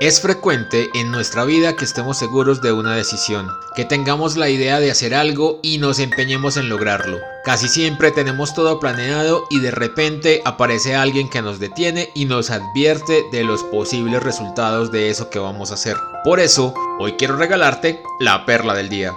Es frecuente en nuestra vida que estemos seguros de una decisión, que tengamos la idea de hacer algo y nos empeñemos en lograrlo. Casi siempre tenemos todo planeado y de repente aparece alguien que nos detiene y nos advierte de los posibles resultados de eso que vamos a hacer. Por eso, hoy quiero regalarte la perla del día.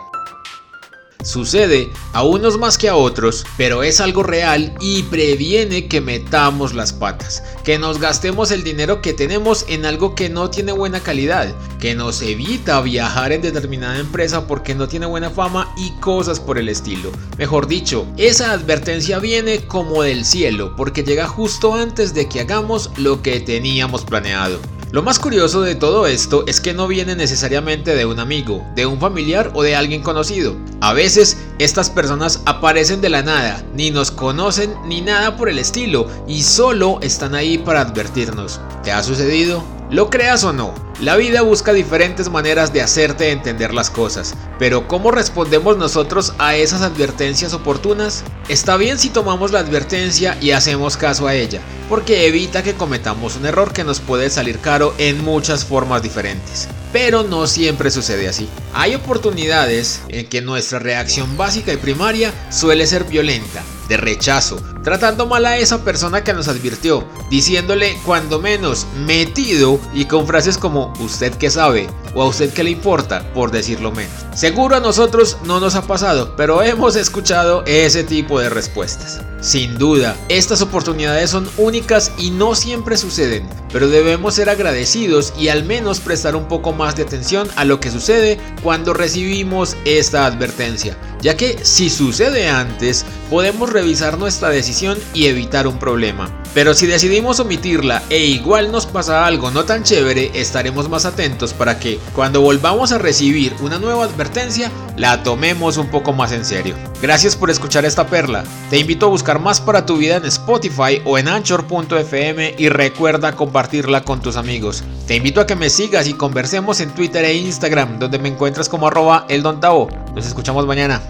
Sucede a unos más que a otros, pero es algo real y previene que metamos las patas, que nos gastemos el dinero que tenemos en algo que no tiene buena calidad, que nos evita viajar en determinada empresa porque no tiene buena fama y cosas por el estilo. Mejor dicho, esa advertencia viene como del cielo porque llega justo antes de que hagamos lo que teníamos planeado. Lo más curioso de todo esto es que no viene necesariamente de un amigo, de un familiar o de alguien conocido. A veces estas personas aparecen de la nada, ni nos conocen ni nada por el estilo y solo están ahí para advertirnos. ¿Te ha sucedido? Lo creas o no, la vida busca diferentes maneras de hacerte entender las cosas, pero ¿cómo respondemos nosotros a esas advertencias oportunas? Está bien si tomamos la advertencia y hacemos caso a ella, porque evita que cometamos un error que nos puede salir caro en muchas formas diferentes. Pero no siempre sucede así. Hay oportunidades en que nuestra reacción básica y primaria suele ser violenta, de rechazo, tratando mal a esa persona que nos advirtió, diciéndole cuando menos metido y con frases como usted que sabe o a usted que le importa, por decirlo menos. Seguro a nosotros no nos ha pasado, pero hemos escuchado ese tipo de respuestas. Sin duda, estas oportunidades son únicas y no siempre suceden, pero debemos ser agradecidos y al menos prestar un poco más de atención a lo que sucede cuando recibimos esta advertencia, ya que si sucede antes, podemos revisar nuestra decisión y evitar un problema. Pero si decidimos omitirla e igual nos pasa algo no tan chévere, estaremos más atentos para que cuando volvamos a recibir una nueva advertencia, la tomemos un poco más en serio. Gracias por escuchar esta perla. Te invito a buscar más para tu vida en Spotify o en anchor.fm y recuerda compartirla con tus amigos. Te invito a que me sigas y conversemos en Twitter e Instagram, donde me encuentras como arroba eldontao. Nos escuchamos mañana.